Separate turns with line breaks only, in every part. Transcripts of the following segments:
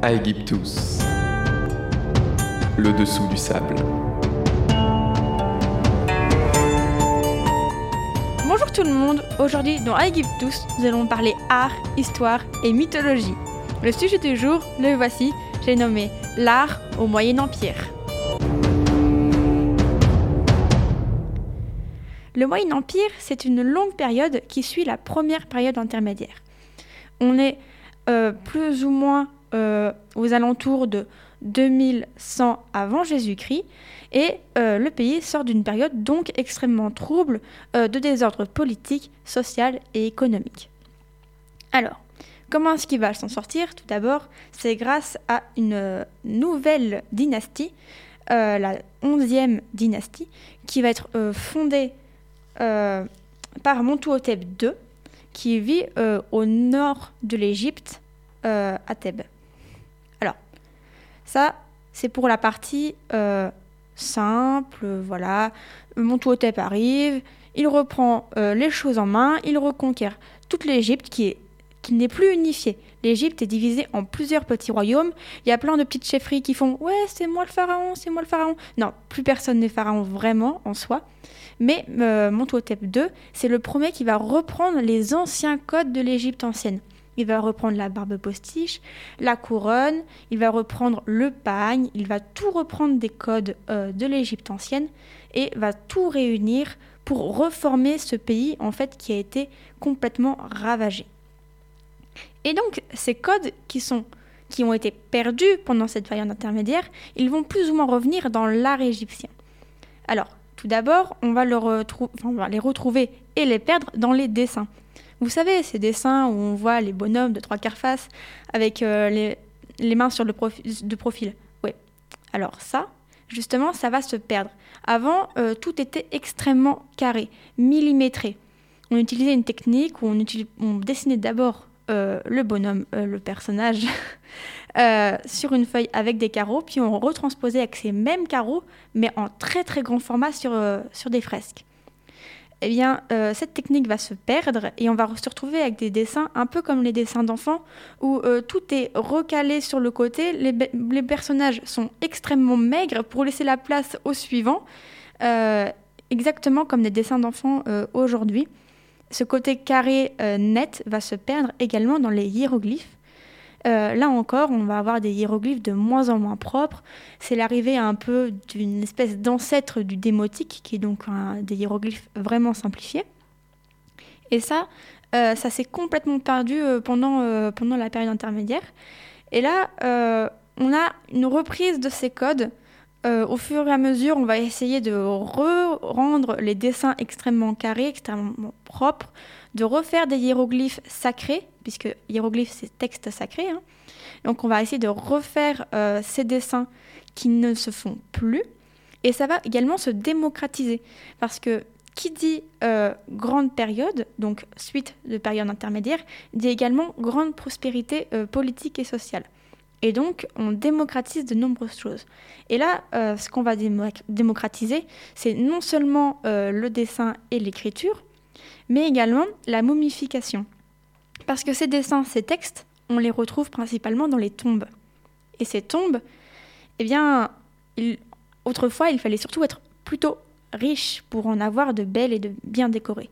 Aegyptus. Le dessous du sable.
Bonjour tout le monde, aujourd'hui dans Aegyptus, nous allons parler art, histoire et mythologie. Le sujet du jour, le voici, j'ai nommé l'art au Moyen Empire. Le Moyen Empire, c'est une longue période qui suit la première période intermédiaire. On est euh, plus ou moins euh, aux alentours de 2100 avant Jésus-Christ et euh, le pays sort d'une période donc extrêmement trouble de désordre politique, social et économique. Alors, comment est-ce qu'il va s'en sortir? Tout d'abord, c'est grâce à une nouvelle dynastie, la 11e dynastie, qui va être fondée euh, par Montuhotep II, qui vit euh, au nord de l'Égypte, euh, à Thèbes. Ça, c'est pour la partie simple, voilà. Montuhotep arrive, il reprend les choses en main, il reconquiert toute l'Égypte qui est qui n'est plus unifiée. L'Égypte est divisée en plusieurs petits royaumes. Il y a plein de petites chefferies qui font Ouais, c'est moi le pharaon, c'est moi le pharaon. Non, plus personne n'est pharaon vraiment en soi. Mais euh, II, c'est le premier qui va reprendre les anciens codes de l'Égypte ancienne. Il va reprendre la barbe postiche, la couronne, il va reprendre le pagne, il va tout reprendre des codes euh, de l'Égypte ancienne et va tout réunir pour reformer ce pays en fait qui a été complètement ravagé. Et donc ces codes qui sont qui ont été perdus pendant cette période intermédiaire, ils vont plus ou moins revenir dans l'art égyptien. Alors, tout d'abord, on, va les retrouver et les perdre dans les dessins. Vous savez, ces dessins où on voit les bonhommes de trois quarts face avec euh, les, mains sur le de profil. Oui. Alors ça, justement, ça va se perdre. Avant, euh, tout était extrêmement carré, millimétré. On utilisait une technique où on dessinait d'abord euh, le bonhomme, le personnage, Euh, sur une feuille avec des carreaux, puis on retransposait avec ces mêmes carreaux, mais en très très grand format sur, euh, sur des fresques. Eh bien, euh, cette technique va se perdre et on va se retrouver avec des dessins un peu comme les dessins d'enfants, où tout est recalé sur le côté, les, les, personnages sont extrêmement maigres pour laisser la place au suivant, exactement comme des dessins d'enfants aujourd'hui. Ce côté carré net va se perdre également dans les hiéroglyphes. Euh, là encore, on va avoir des hiéroglyphes de moins en moins propres. C'est l'arrivée un peu d'une espèce d'ancêtre du démotique, qui est donc des hiéroglyphes vraiment simplifiés. Et ça, euh, ça s'est complètement perdu euh, pendant, pendant la période intermédiaire. Et là, on a une reprise de ces codes. au fur et à mesure, on va essayer de rendre les dessins extrêmement carrés, extrêmement propres, de refaire des hiéroglyphes sacrés, puisque hiéroglyphes c'est texte sacré. Hein. Donc on va essayer de refaire euh, ces dessins qui ne se font plus. Et ça va également se démocratiser, parce que qui dit euh, grande période, donc suite de période intermédiaire, dit également grande prospérité euh, politique et sociale. Et donc, on démocratise de nombreuses choses. Et là, ce qu'on va démocratiser, c'est non seulement le dessin et l'écriture, mais également la momification. Parce que ces dessins, ces textes, on les retrouve principalement dans les tombes. Et ces tombes, eh bien, autrefois, il fallait surtout être plutôt riche pour en avoir de belles et de bien décorées.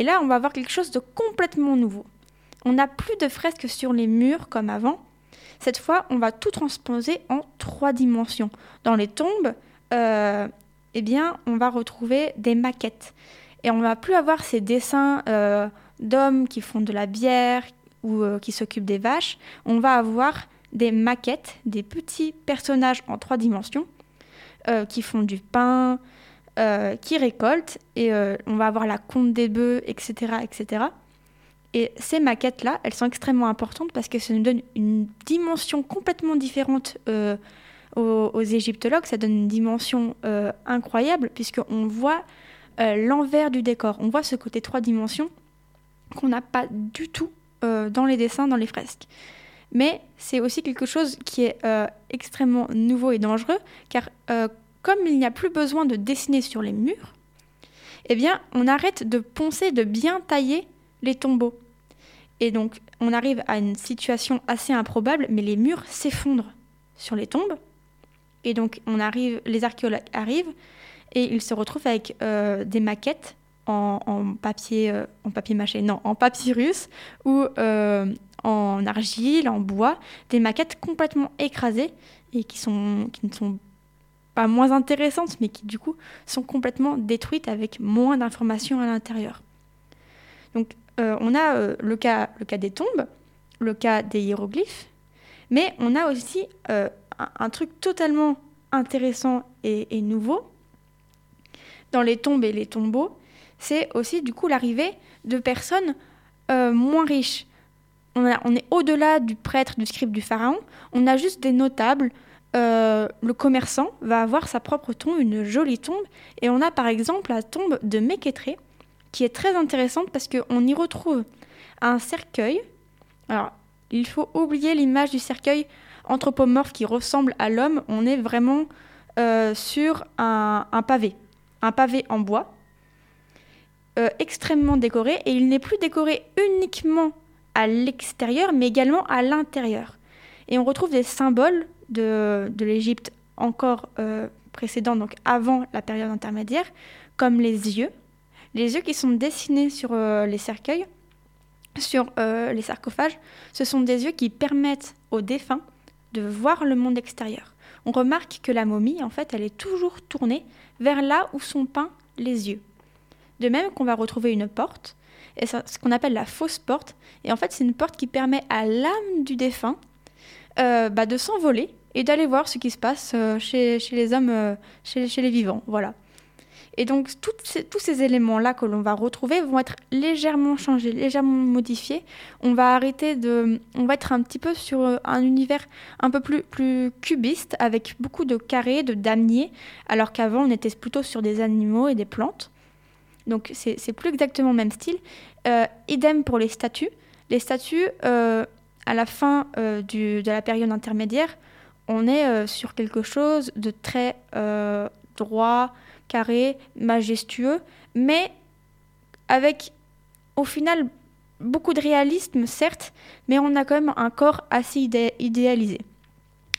Et là, on va avoir quelque chose de complètement nouveau. On n'a plus de fresques sur les murs comme avant. Cette fois, on va tout transposer en trois dimensions. Dans les tombes, euh, eh bien, on va retrouver des maquettes. Et on ne va plus avoir ces dessins euh, d'hommes qui font de la bière ou euh, qui s'occupent des vaches. On va avoir des maquettes, des petits personnages en trois dimensions euh, qui font du pain, qui récoltent. Et on va avoir la conte des bœufs, etc., etc. Et ces maquettes-là, elles sont extrêmement importantes parce que ça nous donne une dimension complètement différente aux, aux, égyptologues. Ça donne une dimension incroyable puisqu'on voit euh, l'envers du décor. On voit ce côté trois dimensions qu'on n'a pas du tout euh, dans les dessins, dans les fresques. Mais c'est aussi quelque chose qui est euh, extrêmement nouveau et dangereux, car comme il n'y a plus besoin de dessiner sur les murs, eh bien, on arrête de poncer, de bien tailler les tombeaux. Et donc, on arrive à une situation assez improbable, mais les murs s'effondrent sur les tombes. Et donc, on arrive, les archéologues arrivent et ils se retrouvent avec euh, des maquettes en, papier, euh, en papier mâché, non, en papyrus ou euh, en argile, en bois, des maquettes complètement écrasées et qui, ne sont pas moins intéressantes, mais qui du coup sont complètement détruites avec moins d'informations à l'intérieur. Donc on a cas, le cas des tombes, le cas des hiéroglyphes, mais on a aussi un, truc totalement intéressant et, nouveau dans les tombes et les tombeaux, c'est aussi du coup l'arrivée de personnes euh, moins riches. On, est au-delà du prêtre, du scribe, du pharaon. On a juste des notables. Euh, le commerçant va avoir sa propre tombe, une jolie tombe. Et on a par exemple la tombe de Mékétré, qui est très intéressante parce qu'on y retrouve un cercueil. Alors, il faut oublier l'image du cercueil anthropomorphe qui ressemble à l'homme, on est vraiment euh, sur un, pavé, un pavé en bois, euh, extrêmement décoré, et il n'est plus décoré uniquement à l'extérieur, mais également à l'intérieur. Et on retrouve des symboles de, de l'Égypte encore euh, précédente, donc avant la période intermédiaire, comme les yeux, les yeux qui sont dessinés sur les cercueils, sur les sarcophages, ce sont des yeux qui permettent aux défunts de voir le monde extérieur. On remarque que la momie, en fait, elle est toujours tournée vers là où sont peints les yeux. De même qu'on va retrouver une porte, et ce qu'on appelle la fausse porte, et en fait c'est une porte qui permet à l'âme du défunt euh, bah, de s'envoler et d'aller voir ce qui se passe euh, chez, les hommes, euh, chez, les vivants. Voilà. Et donc tous ces éléments-là que l'on va retrouver vont être légèrement changés, légèrement modifiés. On va arrêter de, on va être un petit peu sur un univers un peu plus, plus cubiste avec beaucoup de carrés, de damiers, alors qu'avant on était plutôt sur des animaux et des plantes. Donc c'est plus exactement le même style. Euh, idem pour les statues. Les statues, euh, à la fin de la période intermédiaire, on est sur quelque chose de très droit, carré, majestueux, mais avec au final beaucoup de réalisme, certes, mais on a quand même un corps assez idéalisé.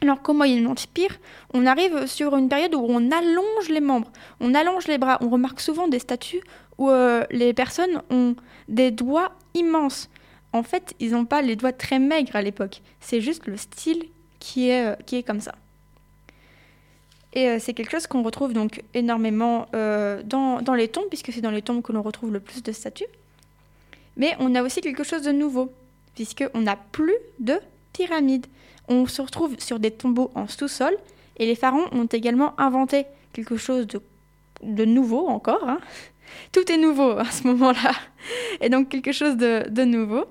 Alors qu'au Moyen Empire, on arrive sur une période où on allonge les membres, on allonge les bras. On remarque souvent des statues où euh, les personnes ont des doigts immenses. En fait, ils n'ont pas les doigts très maigres à l'époque. C'est juste le style qui est, euh, comme ça. Et euh, c'est quelque chose qu'on retrouve donc énormément dans, dans, les tombes, puisque c'est dans les tombes que l'on retrouve le plus de statues. Mais on a aussi quelque chose de nouveau, puisqu'on n'a plus de On se retrouve sur des tombeaux en sous-sol, et les pharaons ont également inventé quelque chose de, de nouveau encore. Hein. Tout est nouveau à ce moment-là. Et donc quelque chose de, de nouveau.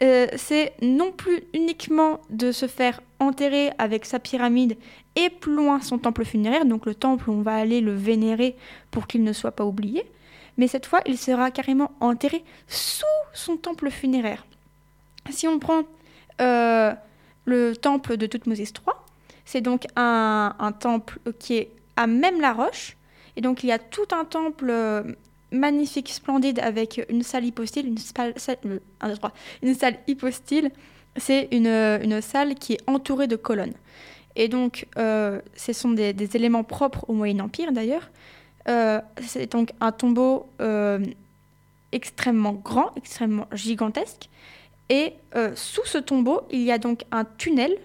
Euh, c'est non plus uniquement de se faire enterrer avec sa pyramide et plus loin son temple funéraire, donc le temple où on va aller le vénérer pour qu'il ne soit pas oublié, mais cette fois il sera carrément enterré sous son temple funéraire. Si on prend euh, le temple de Toutmoses III, c'est donc un, temple qui est à même la roche, et donc il y a tout un temple euh, magnifique, splendide, avec une salle hypostyle, une salle, euh, salle hypostyle, c'est une, salle qui est entourée de colonnes. Et donc, ce sont des, éléments propres au Moyen Empire d'ailleurs. C'est donc un tombeau extrêmement grand, extrêmement gigantesque. Et sous ce tombeau, il y a donc un tunnel,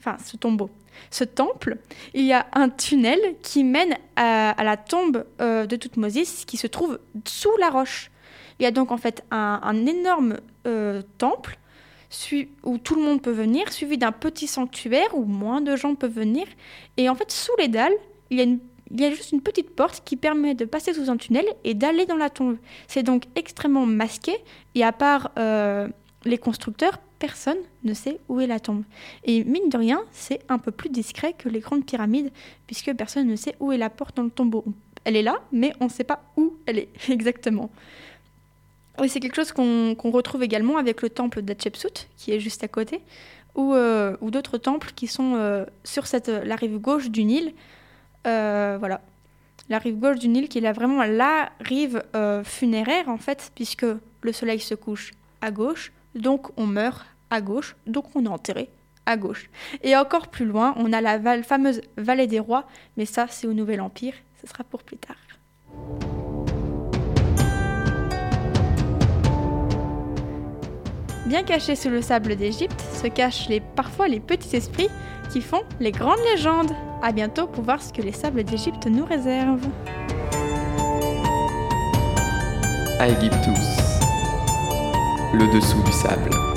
enfin ce tombeau, ce temple, il y a un tunnel qui mène à, la tombe euh, de Toutmosis qui se trouve sous la roche. Il y a donc en fait un, énorme euh, temple où tout le monde peut venir, suivi d'un petit sanctuaire où moins de gens peuvent venir. Et en fait, sous les dalles, il y a, il y a juste une petite porte qui permet de passer sous un tunnel et d'aller dans la tombe. C'est donc extrêmement masqué. Et à part euh, les constructeurs, personne ne sait où est la tombe. Et mine de rien, c'est un peu plus discret que les grandes pyramides, puisque personne ne sait où est la porte dans le tombeau. Elle est là, mais on ne sait pas où elle est exactement. Et c'est quelque chose qu'on retrouve également avec le temple d'Hatshepsut, qui est juste à côté, ou, euh, d'autres temples qui sont euh, sur la rive gauche du Nil. Euh, voilà. La rive gauche du Nil qui est vraiment la rive funéraire, en fait, puisque le soleil se couche à gauche, donc on meurt à gauche, donc on est enterré à gauche. Et encore plus loin, on a la fameuse vallée des rois, mais ça c'est au Nouvel Empire, ce sera pour plus tard. Bien cachés sous le sable d'Égypte se cachent les, parfois les petits esprits qui font les grandes légendes. A bientôt pour voir ce que les sables d'Égypte nous réservent.
Aegyptus, le dessous du sable.